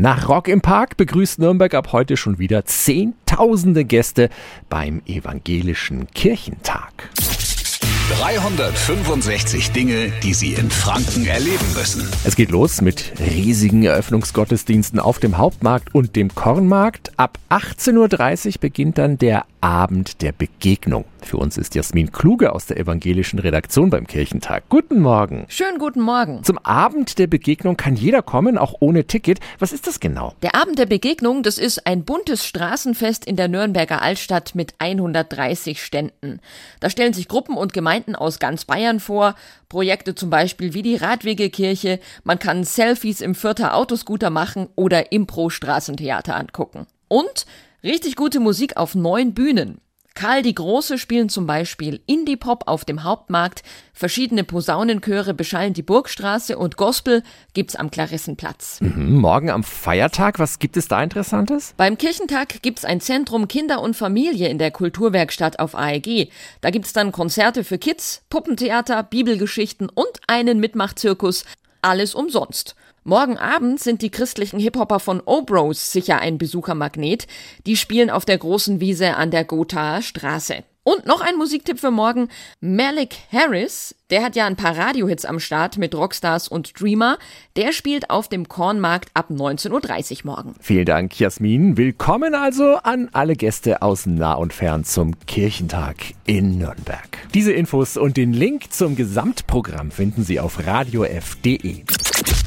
Nach Rock im Park begrüßt Nürnberg ab heute schon wieder Zehntausende Gäste beim Evangelischen Kirchentag. 365 Dinge, die Sie in Franken erleben müssen. Es geht los mit riesigen Eröffnungsgottesdiensten auf dem Hauptmarkt und dem Kornmarkt. Ab 18.30 Uhr beginnt dann der Abend der Begegnung. Für uns ist Jasmin Kluge aus der evangelischen Redaktion beim Kirchentag. Guten Morgen. Schönen guten Morgen. Zum Abend der Begegnung kann jeder kommen, auch ohne Ticket. Was ist das genau? Der Abend der Begegnung, das ist ein buntes Straßenfest in der Nürnberger Altstadt mit 130 Ständen. Da stellen sich Gruppen und Gemeinden aus ganz Bayern vor. Projekte zum Beispiel wie die Radwegekirche. Man kann Selfies im Vierter Autoscooter machen oder Impro-Straßentheater angucken. Und richtig gute Musik auf neun Bühnen. Karl die Große spielen zum Beispiel Indie-Pop auf dem Hauptmarkt, verschiedene Posaunenchöre beschallen die Burgstraße und Gospel gibt's am Klarissenplatz. Mhm, morgen am Feiertag, was gibt es da Interessantes? Beim Kirchentag gibt's ein Zentrum Kinder und Familie in der Kulturwerkstatt auf AEG. Da gibt's dann Konzerte für Kids, Puppentheater, Bibelgeschichten und einen Mitmachzirkus. Alles umsonst. Morgen Abend sind die christlichen Hip-Hopper von Obros sicher ein Besuchermagnet. Die spielen auf der großen Wiese an der Gothaer Straße. Und noch ein Musiktipp für morgen. Malik Harris, der hat ja ein paar Radiohits am Start mit Rockstars und Dreamer. Der spielt auf dem Kornmarkt ab 19.30 Uhr morgen. Vielen Dank, Jasmin. Willkommen also an alle Gäste aus nah und fern zum Kirchentag in Nürnberg. Diese Infos und den Link zum Gesamtprogramm finden Sie auf radiof.de.